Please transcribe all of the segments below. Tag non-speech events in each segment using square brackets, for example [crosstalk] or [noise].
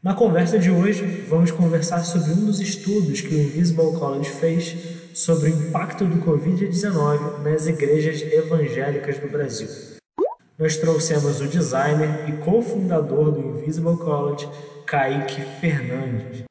Na conversa de hoje, vamos conversar sobre um dos estudos que o Invisible College fez sobre o impacto do Covid-19 nas igrejas evangélicas do Brasil. Nós trouxemos o designer e cofundador do Invisible College, Kaique Fernandes.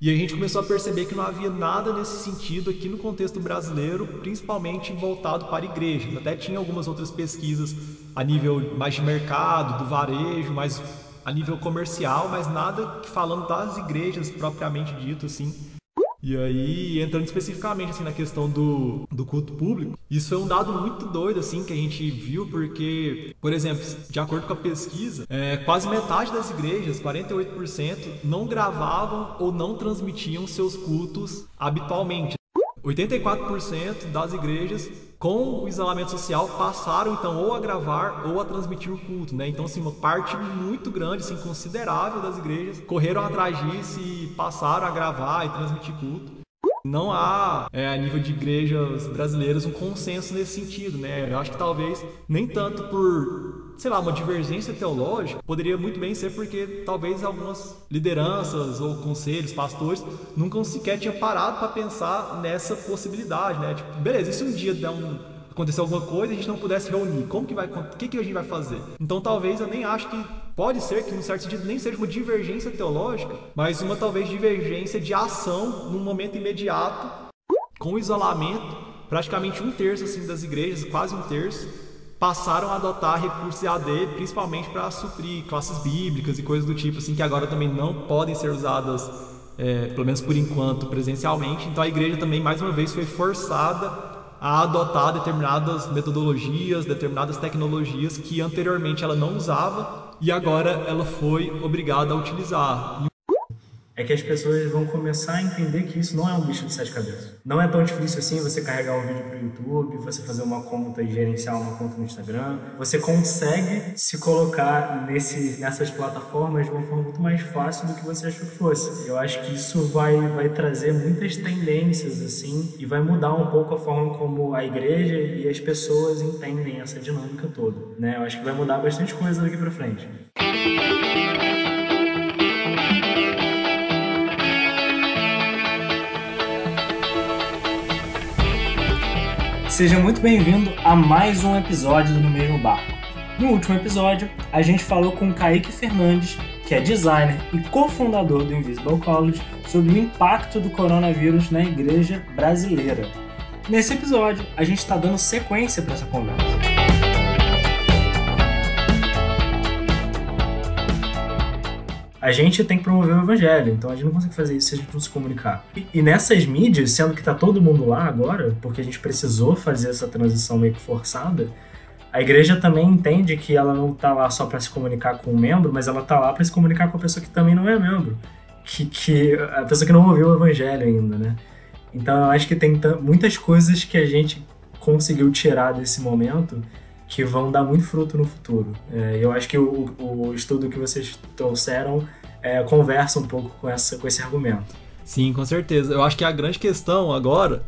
E a gente começou a perceber que não havia nada nesse sentido aqui no contexto brasileiro, principalmente voltado para igrejas. Até tinha algumas outras pesquisas a nível mais de mercado, do varejo, mais a nível comercial, mas nada falando das igrejas propriamente dito, assim. E aí, entrando especificamente assim, na questão do, do culto público, isso é um dado muito doido assim que a gente viu, porque, por exemplo, de acordo com a pesquisa, é, quase metade das igrejas, 48%, não gravavam ou não transmitiam seus cultos habitualmente. 84% das igrejas com o isolamento social passaram então ou a gravar ou a transmitir o culto, né? Então assim, uma parte muito grande, assim, considerável das igrejas correram atrás disso e passaram a gravar e transmitir culto. Não há, é, a nível de igrejas brasileiras, um consenso nesse sentido, né? Eu acho que talvez nem tanto por, sei lá, uma divergência teológica, poderia muito bem ser porque talvez algumas lideranças ou conselhos, pastores, nunca sequer tinham parado para pensar nessa possibilidade, né? Tipo, beleza, e se um dia der um acontecer alguma coisa e a gente não pudesse reunir, como que vai, o que, que a gente vai fazer? Então talvez eu nem acho que pode ser que, num certo sentido, nem seja uma divergência teológica, mas uma talvez divergência de ação num momento imediato, com isolamento, praticamente um terço assim, das igrejas, quase um terço, passaram a adotar recursos AD, principalmente para suprir classes bíblicas e coisas do tipo, assim, que agora também não podem ser usadas, é, pelo menos por enquanto, presencialmente. Então a igreja também, mais uma vez, foi forçada a adotar determinadas metodologias, determinadas tecnologias que anteriormente ela não usava e agora ela foi obrigada a utilizar é que as pessoas vão começar a entender que isso não é um bicho de sete cabeças. Não é tão difícil assim você carregar um vídeo para o YouTube, você fazer uma conta e gerenciar uma conta no Instagram. Você consegue se colocar nesse, nessas plataformas de uma forma muito mais fácil do que você achou que fosse. Eu acho que isso vai, vai trazer muitas tendências assim e vai mudar um pouco a forma como a igreja e as pessoas entendem essa dinâmica toda. Né? Eu acho que vai mudar bastante coisa daqui para frente. Seja muito bem-vindo a mais um episódio do No Mesmo Barco. No último episódio, a gente falou com Kaique Fernandes, que é designer e cofundador do Invisible College, sobre o impacto do coronavírus na igreja brasileira. Nesse episódio, a gente está dando sequência para essa conversa. A gente tem que promover o evangelho, então a gente não consegue fazer isso se a gente não se comunicar. E, e nessas mídias, sendo que tá todo mundo lá agora, porque a gente precisou fazer essa transição meio que forçada, a igreja também entende que ela não tá lá só para se comunicar com o membro, mas ela tá lá para se comunicar com a pessoa que também não é membro, que, que a pessoa que não ouviu o evangelho ainda, né? Então eu acho que tem muitas coisas que a gente conseguiu tirar desse momento que vão dar muito fruto no futuro. É, eu acho que o, o estudo que vocês trouxeram é, conversa um pouco com, essa, com esse argumento. Sim, com certeza. Eu acho que a grande questão agora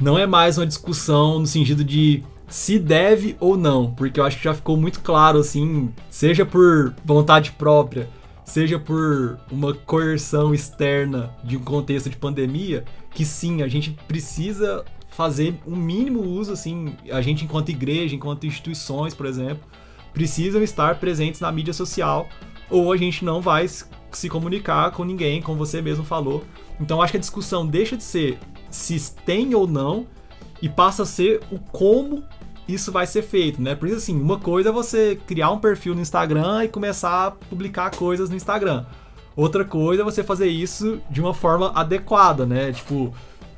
não é mais uma discussão no sentido de se deve ou não, porque eu acho que já ficou muito claro, assim, seja por vontade própria, seja por uma coerção externa de um contexto de pandemia, que sim, a gente precisa fazer um mínimo uso, assim, a gente enquanto igreja, enquanto instituições, por exemplo, precisam estar presentes na mídia social, ou a gente não vai se comunicar com ninguém, como você mesmo falou. Então acho que a discussão deixa de ser se tem ou não e passa a ser o como isso vai ser feito, né? Por isso assim, uma coisa é você criar um perfil no Instagram e começar a publicar coisas no Instagram. Outra coisa é você fazer isso de uma forma adequada, né? Tipo,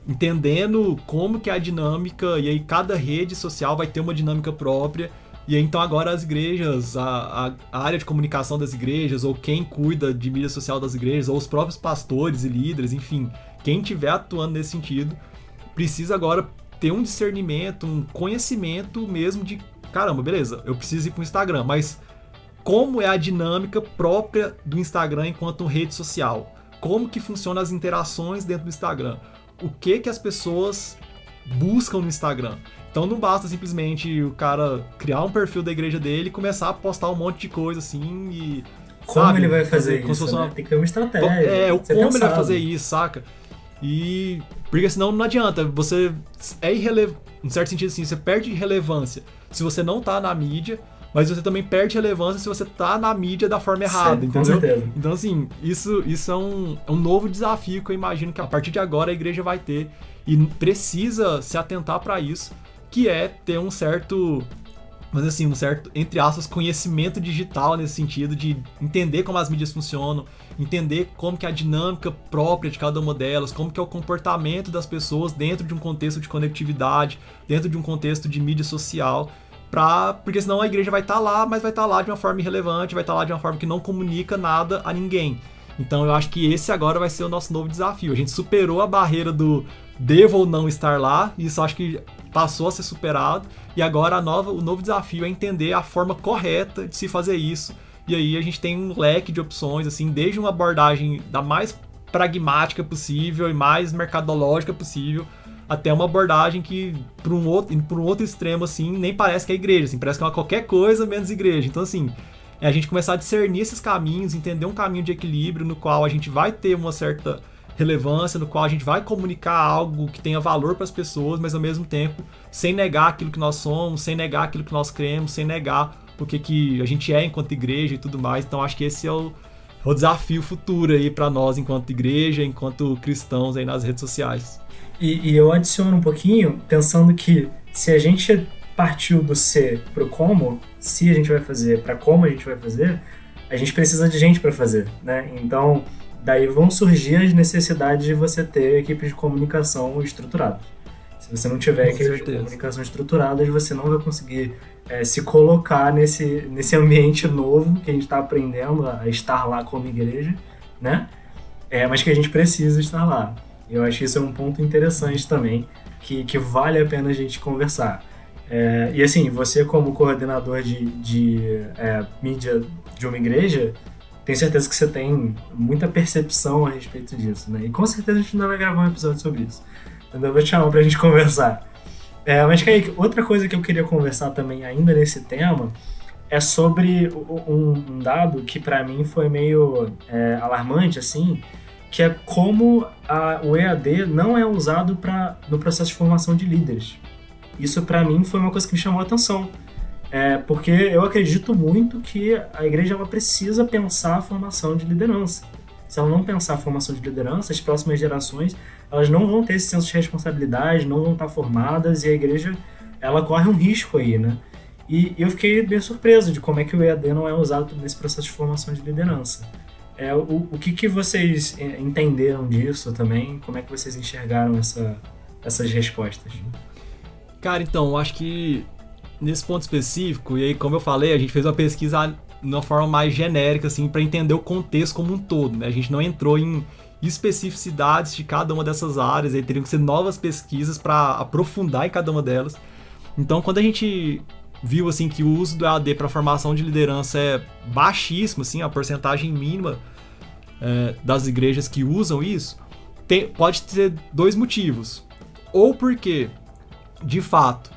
entendendo como que é a dinâmica e aí cada rede social vai ter uma dinâmica própria e então agora as igrejas, a, a, a, área de comunicação das igrejas, ou quem cuida de mídia social das igrejas, ou os próprios pastores e líderes, enfim, quem estiver atuando nesse sentido, precisa agora ter um discernimento, um conhecimento mesmo de caramba, beleza, eu preciso ir para o Instagram, mas como é a dinâmica própria do Instagram enquanto rede social? Como que funcionam as interações dentro do Instagram? O que que as pessoas buscam no Instagram? Então não basta simplesmente o cara criar um perfil da igreja dele e começar a postar um monte de coisa assim e Como sabe? ele vai fazer, se isso? né? uma- Tem que ter uma estratégia. É, o como ele vai pensado. fazer isso, saca? E. Porque senão não adianta. Você é irrelevante. Em certo sentido, assim, você perde relevância se você não tá na mídia, mas você também perde relevância se você tá na mídia da forma errada, Sim, com entendeu? certeza. Então, assim, isso, isso é, um, é um novo desafio que eu imagino que a partir de agora a igreja vai ter e precisa se atentar para isso, que é ter um certo, mas assim, um certo, entre aspas, conhecimento digital nesse sentido de entender como as mídias funcionam, entender como que é a dinâmica própria de cada uma delas, como que é o comportamento das pessoas dentro de um contexto de conectividade, dentro de um contexto de mídia social, pra, porque senão a igreja vai estar lá, mas vai estar lá de uma forma irrelevante, vai estar lá de uma forma que não comunica nada a ninguém. Então eu acho que esse agora vai ser o nosso novo desafio. A gente superou a barreira do devo ou não estar lá, isso acho que passou a ser superado, e agora nova, o novo desafio é entender a forma correta de se fazer isso. E aí a gente tem um leque de opções, assim, desde uma abordagem da mais pragmática possível e mais mercadológica possível, até uma abordagem que, por um outro, por um outro extremo, assim, nem parece que é igreja, assim, parece que é uma qualquer coisa menos igreja. Então, assim, é a gente começar a discernir esses caminhos, entender um caminho de equilíbrio no qual a gente vai ter uma certa relevância, no qual a gente vai comunicar algo que tenha valor para as pessoas, mas ao mesmo tempo sem negar aquilo que nós somos, sem negar aquilo que nós cremos, sem negar o que, que a gente é enquanto igreja e tudo mais. Então acho que esse é o, é o desafio futuro aí para nós enquanto igreja, enquanto cristãos aí nas redes sociais. E, e eu adiciono um pouquinho, pensando que se a gente partiu do ser pro como, se a gente vai fazer, para como a gente vai fazer, a gente precisa de gente para fazer, né? Então, daí vão surgir as necessidades de você ter equipes de comunicação estruturadas. Se você não tiver Com equipes de comunicação estruturadas, você não vai conseguir é, se colocar nesse, nesse ambiente novo que a gente está aprendendo a estar lá como igreja, né? É, mas que a gente precisa estar lá. Eu acho que isso é um ponto interessante também, que, que vale a pena a gente conversar. É, e assim, você como coordenador de, de é, mídia de uma igreja, tenho certeza que você tem muita percepção a respeito disso, né? E com certeza a gente ainda vai gravar um episódio sobre isso. Então eu vou te chamar pra gente [laughs] conversar. É, mas, Kaique, outra coisa que eu queria conversar também ainda nesse tema é sobre um, um dado que pra mim foi meio é, alarmante, assim, que é como a- o EAD não é usado no processo de formação de líderes. Isso pra mim foi uma coisa que me chamou a atenção. É, porque eu acredito muito que a igreja ela precisa pensar a formação de liderança. Se ela não pensar a formação de liderança, as próximas gerações elas não vão ter esse senso de responsabilidade, não vão estar formadas e a igreja ela corre um risco aí, né? E eu fiquei bem surpreso de como é que o EAD não é usado nesse processo de formação de liderança. É, o, o que, que vocês entenderam disso também? Como é que vocês enxergaram essa, essas respostas? Cara, então, eu acho que nesse ponto específico, e aí, como eu falei, a gente fez uma pesquisa de uma forma mais genérica, assim, para entender o contexto como um todo, né? A gente não entrou em especificidades de cada uma dessas áreas, aí teriam que ser novas pesquisas para aprofundar em cada uma delas. Então, quando a gente viu assim que o uso do EAD para formação de liderança é baixíssimo, assim, a porcentagem mínima é, das igrejas que usam isso, tem- pode ter dois motivos. Ou porque de fato,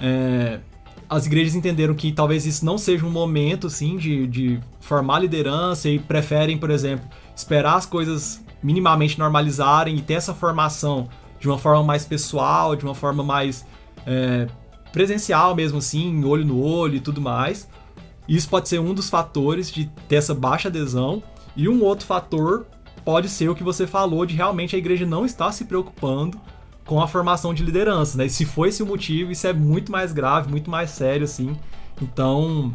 é, as igrejas entenderam que talvez isso não seja um momento assim de, de formar liderança e preferem, por exemplo, esperar as coisas minimamente normalizarem e ter essa formação de uma forma mais pessoal, de uma forma mais é, presencial mesmo assim, olho no olho e tudo mais. Isso pode ser um dos fatores de ter essa baixa adesão. E um outro fator pode ser o que você falou de realmente a igreja não estar se preocupando com a formação de liderança, né? E se foi esse o motivo, isso é muito mais grave, muito mais sério, assim. Então,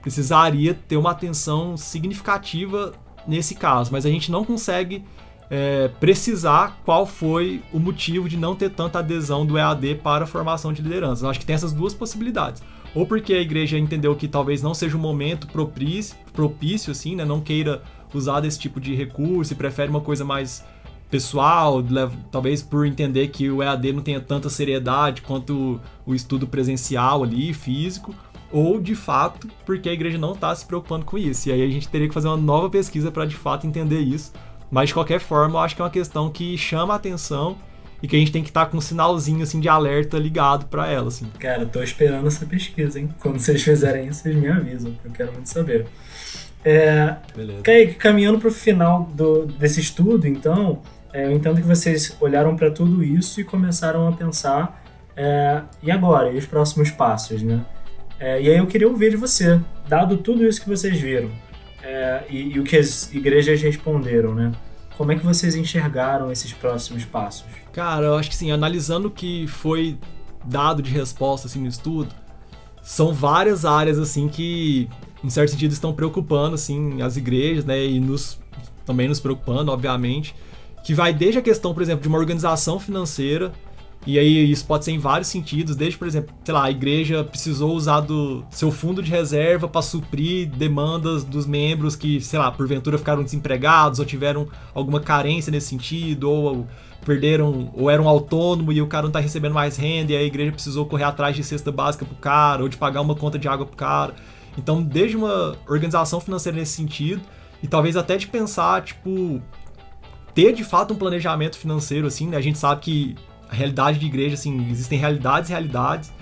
precisaria ter uma atenção significativa nesse caso, mas a gente não consegue é, precisar qual foi o motivo de não ter tanta adesão do EAD para a formação de liderança. Eu acho que tem essas duas possibilidades. Ou porque a igreja entendeu que talvez não seja um momento propício, propício assim, né? Não queira usar desse tipo de recurso e prefere uma coisa mais pessoal, talvez por entender que o EAD não tenha tanta seriedade quanto o estudo presencial ali, físico, ou de fato porque a igreja não está se preocupando com isso. E aí a gente teria que fazer uma nova pesquisa para de fato entender isso. Mas de qualquer forma, eu acho que é uma questão que chama a atenção e que a gente tem que estar tá com um sinalzinho assim de alerta ligado para ela, assim. Cara, tô esperando essa pesquisa, hein? Quando vocês fizerem isso, vocês me avisam, eu quero muito saber. É, Beleza. Kaique, caminhando para o final do, desse estudo, então, é, eu entendo que vocês olharam para tudo isso e começaram a pensar, é, e agora? E os próximos passos, né? É, e aí eu queria ouvir de você, dado tudo isso que vocês viram é, e, e, o que as igrejas responderam, né? Como é que vocês enxergaram esses próximos passos? Cara, eu acho que sim, analisando o que foi dado de resposta assim, no estudo, são várias áreas assim que, em certo sentido, estão preocupando assim, as igrejas, né? E nos, também nos preocupando, obviamente. Que vai desde a questão, por exemplo, de uma organização financeira e aí isso pode ser em vários sentidos, desde, por exemplo, sei lá, a igreja precisou usar do seu fundo de reserva para suprir demandas dos membros que, sei lá, porventura ficaram desempregados ou tiveram alguma carência nesse sentido, ou perderam, ou eram autônomo e o cara não tá recebendo mais renda e a igreja precisou correr atrás de cesta básica pro cara, ou de pagar uma conta de água pro cara. Então, desde uma organização financeira nesse sentido, e talvez até de pensar, tipo, ter de fato um planejamento financeiro, assim, né? A gente sabe que a realidade de igreja, assim, existem realidades e realidades.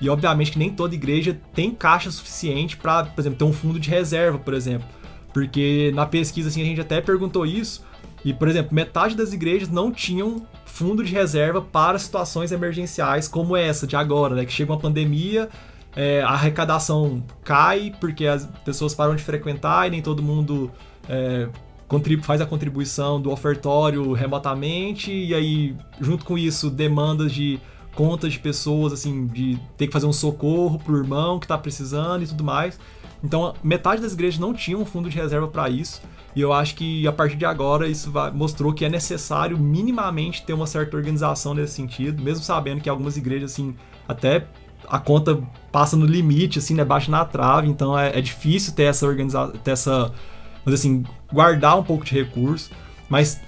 E obviamente que nem toda igreja tem caixa suficiente para, por exemplo, ter um fundo de reserva, por exemplo. Porque na pesquisa assim a gente até perguntou isso, e por exemplo, metade das igrejas não tinham fundo de reserva para situações emergenciais como essa de agora, né, que chega uma pandemia, é, a arrecadação cai porque as pessoas param de frequentar e nem todo mundo é, faz a contribuição do ofertório remotamente, e aí, junto com isso, demandas de contas de pessoas, assim, de ter que fazer um socorro pro irmão que tá precisando e tudo mais. Então, metade das igrejas não tinham um fundo de reserva para isso, e eu acho que a partir de agora isso vai, mostrou que é necessário minimamente ter uma certa organização nesse sentido, mesmo sabendo que algumas igrejas, assim, até a conta passa no limite, assim, né, baixa na trave, então é, é difícil ter essa organização, ter essa mas assim, guardar um pouco de recurso. Mas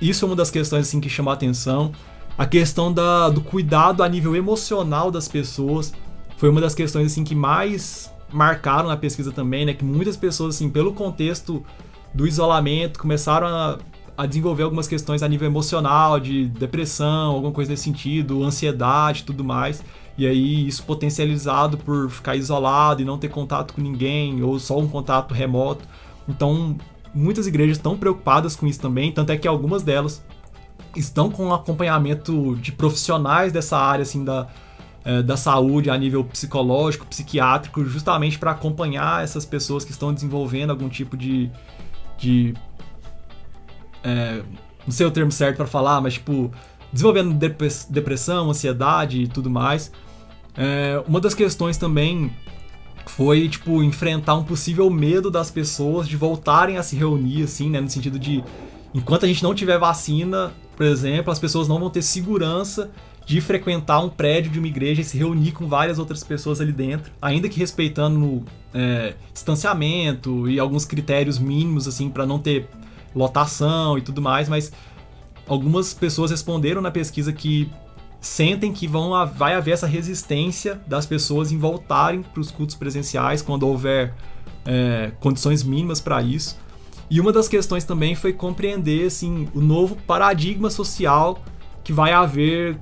isso é uma das questões assim que chama a atenção. A questão da, do cuidado a nível emocional das pessoas foi uma das questões assim que mais marcaram na pesquisa também, né? Que muitas pessoas assim, pelo contexto do isolamento, começaram a, a desenvolver algumas questões a nível emocional, de depressão, alguma coisa nesse sentido, ansiedade, tudo mais. E aí isso potencializado por ficar isolado e não ter contato com ninguém ou só um contato remoto então, muitas igrejas estão preocupadas com isso também, tanto é que algumas delas estão com acompanhamento de profissionais dessa área assim da, é, da saúde a nível psicológico, psiquiátrico, justamente para acompanhar essas pessoas que estão desenvolvendo algum tipo de, de é, não sei o termo certo para falar, mas tipo desenvolvendo depressão, ansiedade e tudo mais. É, uma das questões também foi, tipo, enfrentar um possível medo das pessoas de voltarem a se reunir, assim, né? No sentido de, enquanto a gente não tiver vacina, por exemplo, as pessoas não vão ter segurança de frequentar um prédio de uma igreja e se reunir com várias outras pessoas ali dentro, ainda que respeitando é, distanciamento e alguns critérios mínimos, assim, para não ter lotação e tudo mais, mas algumas pessoas responderam na pesquisa que sentem que vão, vai haver essa resistência das pessoas em voltarem para os cultos presenciais quando houver é, condições mínimas para isso. E uma das questões também foi compreender assim, o novo paradigma social que vai haver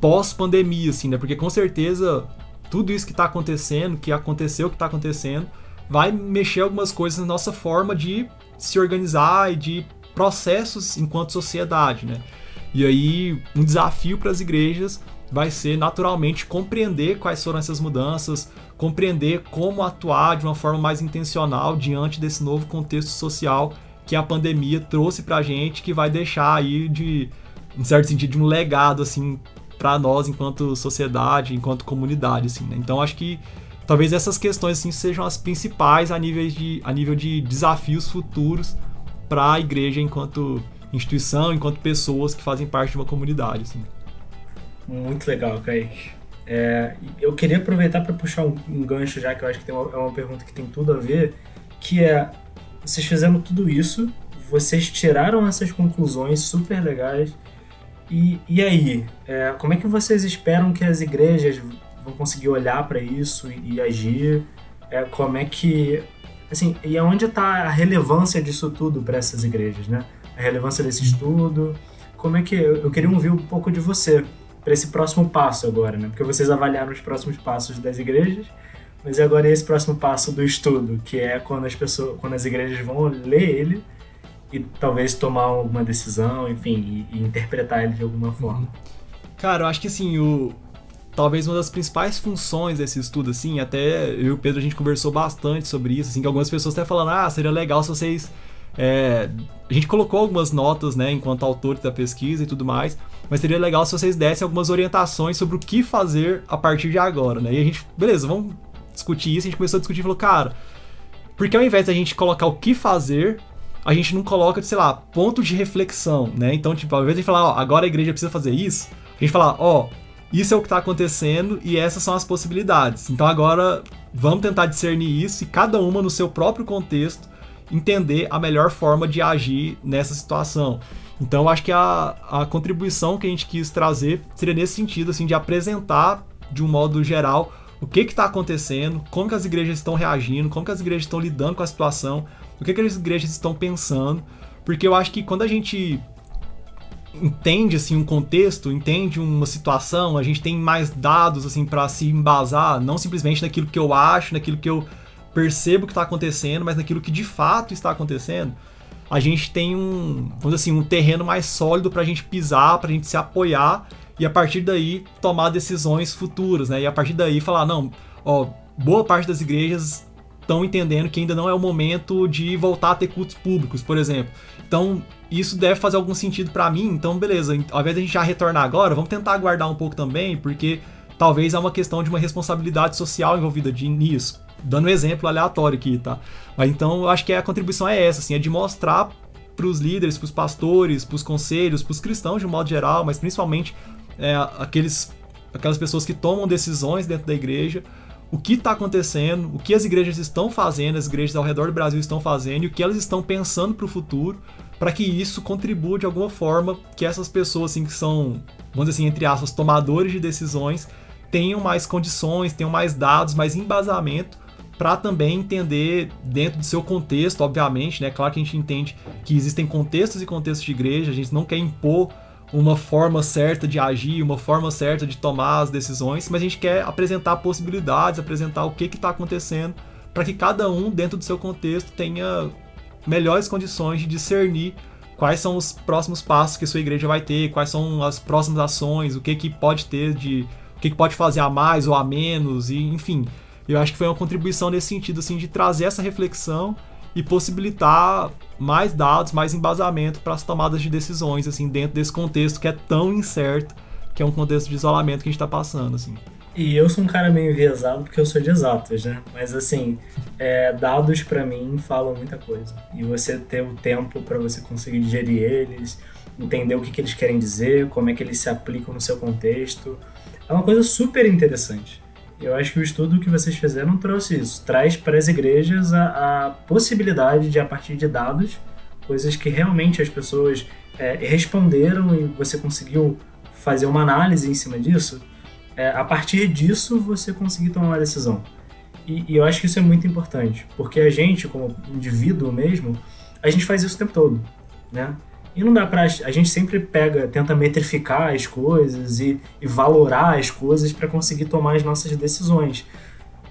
pós-pandemia, assim, né? Porque com certeza tudo isso que está acontecendo, que aconteceu, que está acontecendo, vai mexer algumas coisas na nossa forma de se organizar e de processos enquanto sociedade, né? E aí, um desafio para as igrejas vai ser naturalmente compreender quais foram essas mudanças, compreender como atuar de uma forma mais intencional diante desse novo contexto social que a pandemia trouxe para a gente, que vai deixar aí de, em certo sentido, de um legado assim para nós enquanto sociedade, enquanto comunidade, assim. Né? Então acho que talvez essas questões assim sejam as principais a nível de, a nível de desafios futuros para a igreja enquanto instituição, enquanto pessoas que fazem parte de uma comunidade. Assim. Muito legal, Kaique. É, eu queria aproveitar para puxar um, um, gancho já, que eu acho que uma, é uma pergunta que tem tudo a ver, que é, vocês fizeram tudo isso, vocês tiraram essas conclusões super legais, e, e aí? É, como é que vocês esperam que as igrejas vão conseguir olhar para isso e, e agir? É, como é que... Assim, e aonde está a relevância disso tudo para essas igrejas, né? A relevância desse estudo, como é que eu queria ouvir um pouco de você para esse próximo passo agora, né? Porque vocês avaliaram os próximos passos das igrejas, mas agora é esse próximo passo do estudo, que é quando as pessoas, quando as igrejas vão ler ele e talvez tomar alguma decisão, enfim, e, e interpretar ele de alguma forma. Uhum. Cara, eu acho que assim, o talvez uma das principais funções desse estudo, assim, até eu e o Pedro a gente conversou bastante sobre isso, assim, que algumas pessoas até falando, ah, seria legal se vocês. É... a gente colocou algumas notas, né, enquanto autores da pesquisa e tudo mais, mas seria legal se vocês dessem algumas orientações sobre o que fazer a partir de agora, né? E a gente, beleza, vamos discutir isso, a gente começou a discutir e falou, cara, porque ao invés da gente colocar o que fazer, a gente não coloca, sei lá, ponto de reflexão, né? Então, tipo, ao invés de falar, ó, agora a igreja precisa fazer isso, a gente fala, ó, isso é o que está acontecendo e essas são as possibilidades. Então agora vamos tentar discernir isso e cada uma no seu próprio contexto entender a melhor forma de agir nessa situação. Então acho que a, a contribuição que a gente quis trazer seria nesse sentido, assim, de apresentar de um modo geral o que está acontecendo, como que as igrejas estão reagindo, como que as igrejas estão lidando com a situação, o que, que as igrejas estão pensando, porque eu acho que quando a gente entende assim um contexto, entende uma situação, a gente tem mais dados assim para se embasar, não simplesmente naquilo que eu acho, naquilo que eu percebo que está acontecendo, mas naquilo que de fato está acontecendo. A gente tem um, vamos assim, um terreno mais sólido para a gente pisar, para a gente se apoiar e a partir daí tomar decisões futuras, né? E a partir daí falar, não, ó, boa parte das igrejas estão entendendo que ainda não é o momento de voltar a ter cultos públicos, por exemplo. Então, isso deve fazer algum sentido para mim. Então, beleza, ao invés de a gente já retornar agora, vamos tentar aguardar um pouco também, porque talvez há uma questão de uma responsabilidade social envolvida de, nisso. Dando um exemplo aleatório aqui, tá? Mas então, eu acho que a contribuição é essa, assim, é de mostrar para os líderes, para os pastores, para os conselhos, para os cristãos de um modo geral, mas principalmente é, aqueles, aquelas pessoas que tomam decisões dentro da igreja, o que está acontecendo, o que as igrejas estão fazendo, as igrejas ao redor do Brasil estão fazendo e o que elas estão pensando para o futuro, para que isso contribua de alguma forma que essas pessoas assim que são, vamos dizer assim, entre aspas, tomadores de decisões, tenham mais condições, tenham mais dados, mais embasamento para também entender dentro do seu contexto, obviamente, né? Claro que a gente entende que existem contextos e contextos de igreja, a gente não quer impor uma forma certa de agir, uma forma certa de tomar as decisões, mas a gente quer apresentar possibilidades, apresentar o que está acontecendo, para que cada um, dentro do seu contexto, tenha melhores condições de discernir quais são os próximos passos que sua igreja vai ter, quais são as próximas ações, o que, que pode ter de. o que, que pode fazer a mais ou a menos, e enfim. Eu acho que foi uma contribuição nesse sentido, assim, de trazer essa reflexão e possibilitar mais dados, mais embasamento para as tomadas de decisões, assim, dentro desse contexto que é tão incerto, que é um contexto de isolamento que a gente está passando, assim. E eu sou um cara meio enviesado porque eu sou de exatas, né? Mas assim, é, dados para mim falam muita coisa. E você ter o tempo para você conseguir digerir eles, entender o que, que eles querem dizer, como é que eles se aplicam no seu contexto, é uma coisa super interessante. Eu acho que o estudo que vocês fizeram trouxe isso. Traz para as igrejas a, a possibilidade de, a partir de dados, coisas que realmente as pessoas é, responderam e você conseguiu fazer uma análise em cima disso, é, a partir disso você conseguir tomar uma decisão. E, e, eu acho que isso é muito importante, porque a gente, como indivíduo mesmo, a gente faz isso o tempo todo, né? E não dá pra. A gente sempre pega, tenta metrificar as coisas e, e valorar as coisas para conseguir tomar as nossas decisões.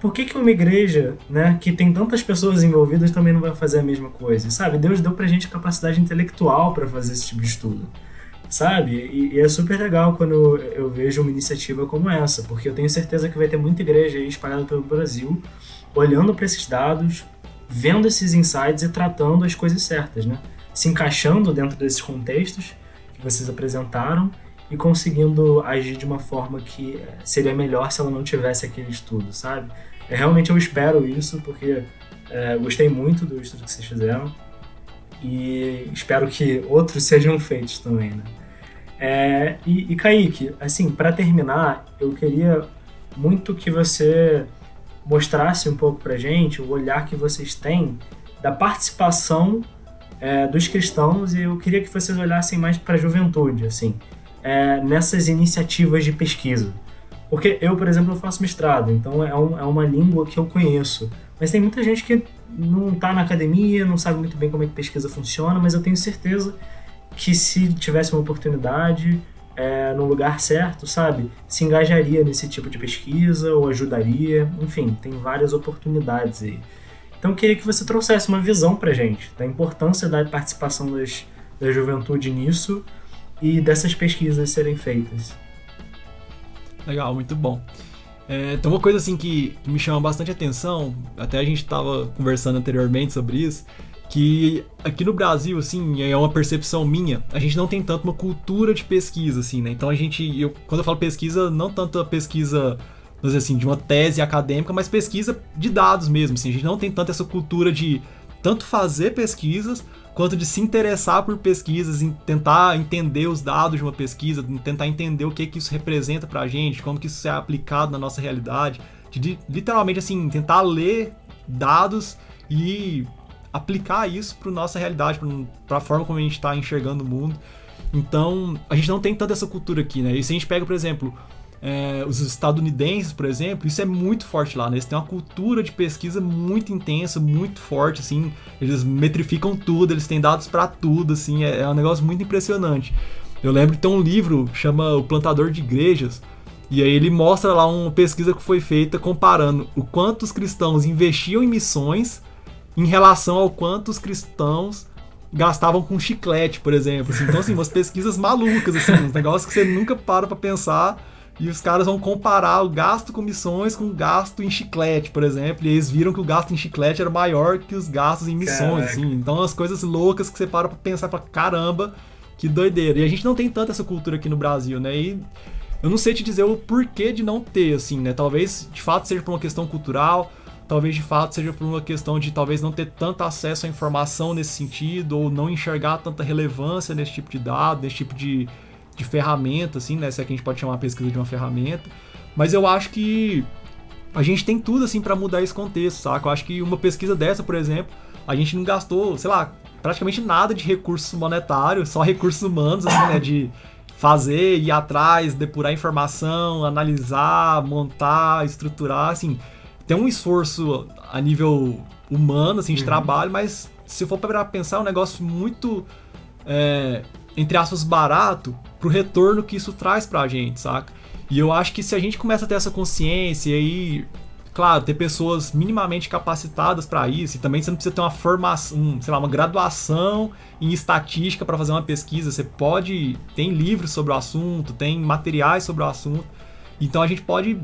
Por que, que uma igreja, né, que tem tantas pessoas envolvidas, também não vai fazer a mesma coisa? Sabe? Deus deu pra gente capacidade intelectual para fazer esse tipo de estudo. Sabe? E, e, é super legal quando eu vejo uma iniciativa como essa, porque eu tenho certeza que vai ter muita igreja aí espalhada pelo Brasil, olhando para esses dados, vendo esses insights e tratando as coisas certas, né? Se encaixando dentro desses contextos que vocês apresentaram e conseguindo agir de uma forma que eh, seria melhor se ela não tivesse aquele estudo, sabe? É, realmente eu espero isso, porque é, gostei muito do estudo que vocês fizeram e espero que outros [laughs] sejam feitos também, né? É, e, e Kaique, assim, para terminar, eu queria muito que você mostrasse um pouco pra gente o olhar que vocês têm da participação é, dos cristãos e eu queria que vocês olhassem mais para a juventude, assim, é, nessas iniciativas de pesquisa. Porque eu, por exemplo, eu faço mestrado, então é, um, é uma língua que eu conheço. Mas tem muita gente que não está na academia, não sabe muito bem como é que pesquisa funciona, mas eu tenho certeza que se tivesse uma oportunidade é, no lugar certo, sabe, se engajaria nesse tipo de pesquisa ou ajudaria, enfim, tem várias oportunidades aí. Então eu queria que você trouxesse uma visão pra gente da importância da participação das, da juventude nisso e dessas pesquisas serem feitas. Legal, muito bom. É, tem uma coisa assim que, que me chama bastante atenção, até a gente estava conversando anteriormente sobre isso, que aqui no Brasil, assim, é uma percepção minha, a gente não tem tanto uma cultura de pesquisa, assim, né? Então a gente, eu, quando eu falo pesquisa, não tanto a pesquisa, vamos dizer assim, de uma tese acadêmica, mas pesquisa de dados mesmo, assim, a gente não tem tanto essa cultura de tanto fazer pesquisas, quanto de se interessar por pesquisas, em tentar entender os dados de uma pesquisa, tentar entender o que que isso representa pra gente, como que isso é aplicado na nossa realidade, de literalmente assim, tentar ler dados e aplicar isso para nossa realidade, para a forma como a gente está enxergando o mundo. Então, a gente não tem tanta essa cultura aqui, né? E se a gente pega, por exemplo, é, os estadunidenses, por exemplo, isso é muito forte lá, né? Eles têm uma cultura de pesquisa muito intensa, muito forte, assim. Eles metrificam tudo, eles têm dados para tudo, assim. É, é, um negócio muito impressionante. Eu lembro que tem um livro chama O Plantador de Igrejas, e aí ele mostra lá uma pesquisa que foi feita comparando o quanto os cristãos investiam em missões em relação ao quanto os cristãos gastavam com chiclete, por exemplo. Assim. Então, assim, umas pesquisas malucas, assim, uns negócios que você nunca para pra pensar. E os caras vão comparar o gasto com missões com o gasto em chiclete, por exemplo. E eles viram que o gasto em chiclete era maior que os gastos em missões, assim. Então, as coisas loucas que você para pra pensar fala, caramba, que doideira. E a gente não tem tanta essa cultura aqui no Brasil, né? E eu não sei te dizer o porquê de não ter, assim, né? Talvez, de fato, seja por uma questão cultural talvez de fato seja por uma questão de talvez não ter tanto acesso à informação nesse sentido, ou não enxergar tanta relevância nesse tipo de dado, nesse tipo de, de ferramenta, assim, né? Se é que a gente pode chamar a pesquisa de uma ferramenta. Mas eu acho que a gente tem tudo, assim, para mudar esse contexto, saca? Eu acho que uma pesquisa dessa, por exemplo, a gente não gastou, sei lá, praticamente nada de recursos monetários, só recursos humanos, assim, né? De fazer, ir atrás, depurar informação, analisar, montar, estruturar, assim tem um esforço a nível humano, assim, de uhum. trabalho, mas se for para pensar, é um negócio muito, é, entre aspas, barato pro retorno que isso traz pra gente, saca? E eu acho que se a gente começa a ter essa consciência e aí, claro, ter pessoas minimamente capacitadas para isso, e também você não precisa ter uma formação, sei lá, uma graduação em estatística para fazer uma pesquisa, você pode, tem livros sobre o assunto, tem materiais sobre o assunto, então a gente pode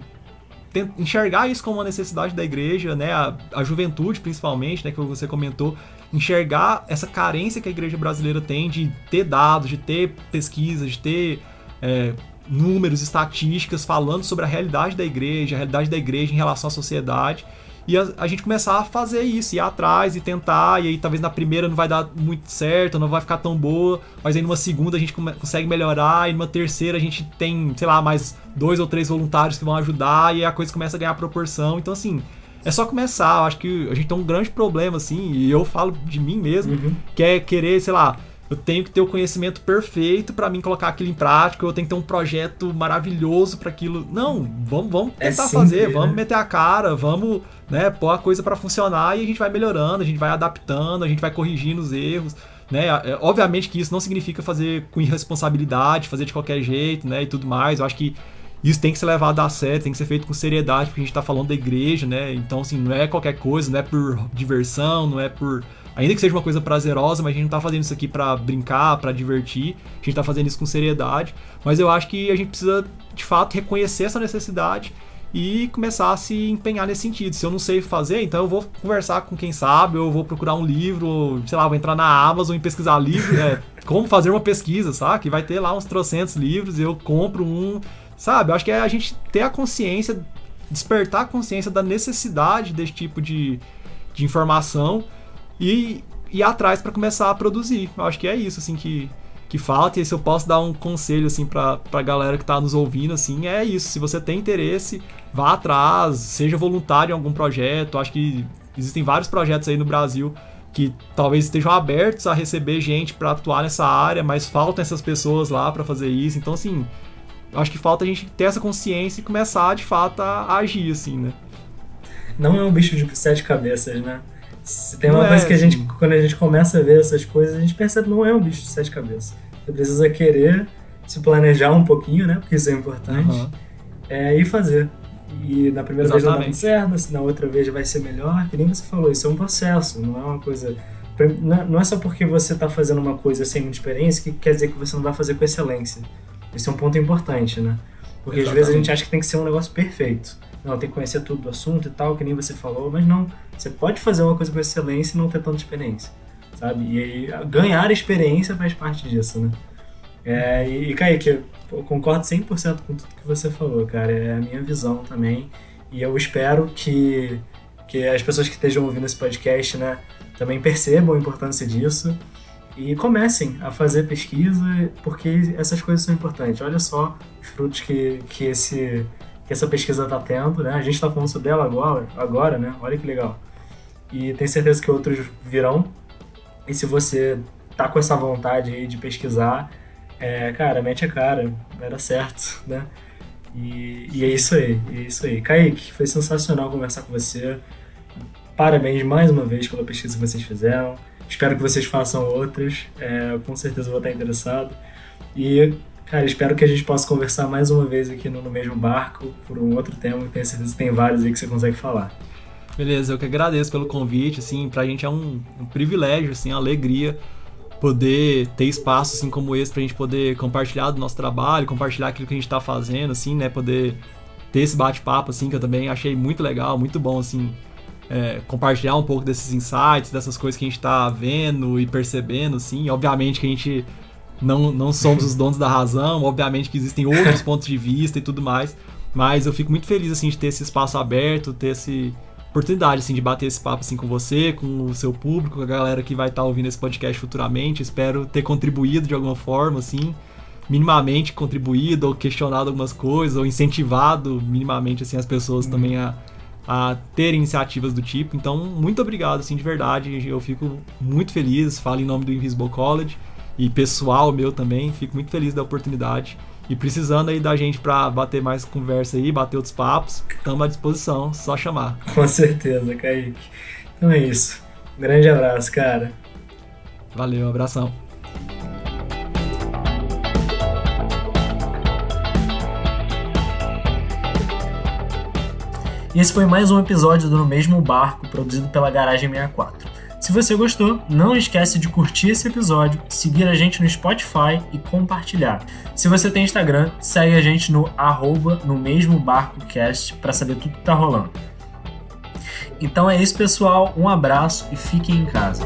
enxergar isso como uma necessidade da igreja, né? A, a, juventude, principalmente, né? Que você comentou, enxergar essa carência que a igreja brasileira tem de ter dados, de ter pesquisas, de ter é, números, estatísticas falando sobre a realidade da igreja, a realidade da igreja em relação à sociedade e a, a, gente começar a fazer isso, ir atrás e tentar, e aí talvez na primeira não vai dar muito certo, não vai ficar tão boa, mas aí numa segunda a gente come, consegue melhorar, e numa terceira a gente tem, sei lá, mais dois ou três voluntários que vão ajudar, e a coisa começa a ganhar proporção. Então, assim, é só começar. Eu acho que a gente tem um grande problema, assim, e eu falo de mim mesmo, uhum. que é querer, sei lá, eu tenho que ter o conhecimento perfeito para mim colocar aquilo em prática, eu tenho que ter um projeto maravilhoso para aquilo. Não, vamos, vamos é tentar é fazer, né? vamos meter a cara, vamos né, pôr a coisa para funcionar e a gente vai melhorando, a gente vai adaptando, a gente vai corrigindo os erros. Né? É, obviamente que isso não significa fazer com irresponsabilidade, fazer de qualquer jeito né, e tudo mais. Eu acho que isso tem que ser levado a sério, tem que ser feito com seriedade, porque a gente está falando da igreja, né? Então, assim, não é qualquer coisa, não é por diversão, não é por Ainda que seja uma coisa prazerosa, mas a gente não tá fazendo isso aqui para brincar, para divertir. A gente tá fazendo isso com seriedade. Mas eu acho que a gente precisa, de fato, reconhecer essa necessidade e começar a se empenhar nesse sentido. Se eu não sei fazer, então eu vou conversar com quem sabe, eu vou procurar um livro, sei lá, vou entrar na Amazon e pesquisar livro, [laughs] é, como fazer uma pesquisa, sabe? Que vai ter lá uns trocentos livros, eu compro um, sabe? Eu acho que é a gente ter a consciência, despertar a consciência da necessidade desse tipo de, de informação e ir atrás para começar a produzir. Eu acho que é isso, assim, que, que falta. E se eu posso dar um conselho, assim, pra, pra galera que tá nos ouvindo, assim, é isso. Se você tem interesse, vá atrás, seja voluntário em algum projeto. Eu acho que existem vários projetos aí no Brasil que talvez estejam abertos a receber gente para atuar nessa área, mas faltam essas pessoas lá para fazer isso. Então, assim, acho que falta a gente ter essa consciência e começar, de fato, a agir, assim, né? Não é um bicho de sete cabeças, né? Se tem uma não coisa é, que a gente, assim. quando a gente começa a ver essas coisas, a gente percebe que não é um bicho de sete cabeças. Você precisa querer se planejar um pouquinho, né? Porque isso é importante. Uhum. É, e fazer. E na primeira Exatamente. vez não dá muito certo, na outra vez vai ser melhor. Que nem você falou, isso é um processo, não é uma coisa. Não é só porque você está fazendo uma coisa sem muita experiência que quer dizer que você não vai fazer com excelência. Esse é um ponto importante, né? Porque Exatamente. às vezes a gente acha que tem que ser um negócio perfeito. Não, tem que conhecer tudo do assunto e tal, que nem você falou, mas não. Você pode fazer uma coisa com excelência e não ter tanta experiência, sabe? E aí, ganhar experiência faz parte disso, né? É, e, e Kaique, eu concordo 100% com tudo que você falou, cara. É a minha visão também. E eu espero que, que as pessoas que estejam ouvindo esse podcast, né, também percebam a importância disso e comecem a fazer pesquisa, porque essas coisas são importantes. Olha só os frutos que, que, esse, que essa pesquisa está tendo, né? A gente está falando sobre ela agora, agora, né? Olha que legal. E tenho certeza que outros virão. E se você tá com essa vontade aí de pesquisar, é, cara, mete a cara, vai dar certo, né? E, e, é isso aí, é isso aí. Kaique, foi sensacional conversar com você. Parabéns mais uma vez pela pesquisa que vocês fizeram. Espero que vocês façam outras. É, com certeza vou estar interessado. E, cara, espero que a gente possa conversar mais uma vez aqui no, no mesmo barco por um outro tema. Tenho certeza que tem vários aí que você consegue falar. Beleza, eu que agradeço pelo convite. Assim, pra gente é um, um privilégio, assim, alegria poder ter espaço assim como esse pra gente poder compartilhar do nosso trabalho, compartilhar aquilo que a gente tá fazendo, assim, né? Poder ter esse bate-papo, assim, que eu também achei muito legal, muito bom, assim, é, compartilhar um pouco desses insights, dessas coisas que a gente tá vendo e percebendo, assim. Obviamente que a gente não, não somos os donos da razão, obviamente que existem outros pontos de vista e tudo mais, mas eu fico muito feliz, assim, de ter esse espaço aberto, ter esse oportunidade assim de bater esse papo assim com você, com o seu público, com a galera que vai estar tá ouvindo esse podcast futuramente. Espero ter contribuído de alguma forma assim, minimamente contribuído ou questionado algumas coisas ou incentivado minimamente assim as pessoas também a a ter iniciativas do tipo. Então, muito obrigado assim de verdade. Eu fico muito feliz, falo em nome do Invisible College e pessoal meu também, fico muito feliz da oportunidade. E precisando aí da gente para bater mais conversa aí, bater outros papos, estamos à disposição, só chamar. [laughs] Com certeza, Kaique. Então é isso. Um grande abraço, cara. Valeu, um abração. Esse foi mais um episódio do No Mesmo Barco, produzido pela Garagem 64. Se você gostou, não esquece de curtir esse episódio, seguir a gente no Spotify e compartilhar. Se você tem Instagram, segue a gente no arroba no mesmo barcocast para saber tudo que tá rolando. Então é isso, pessoal. Um abraço e fiquem em casa.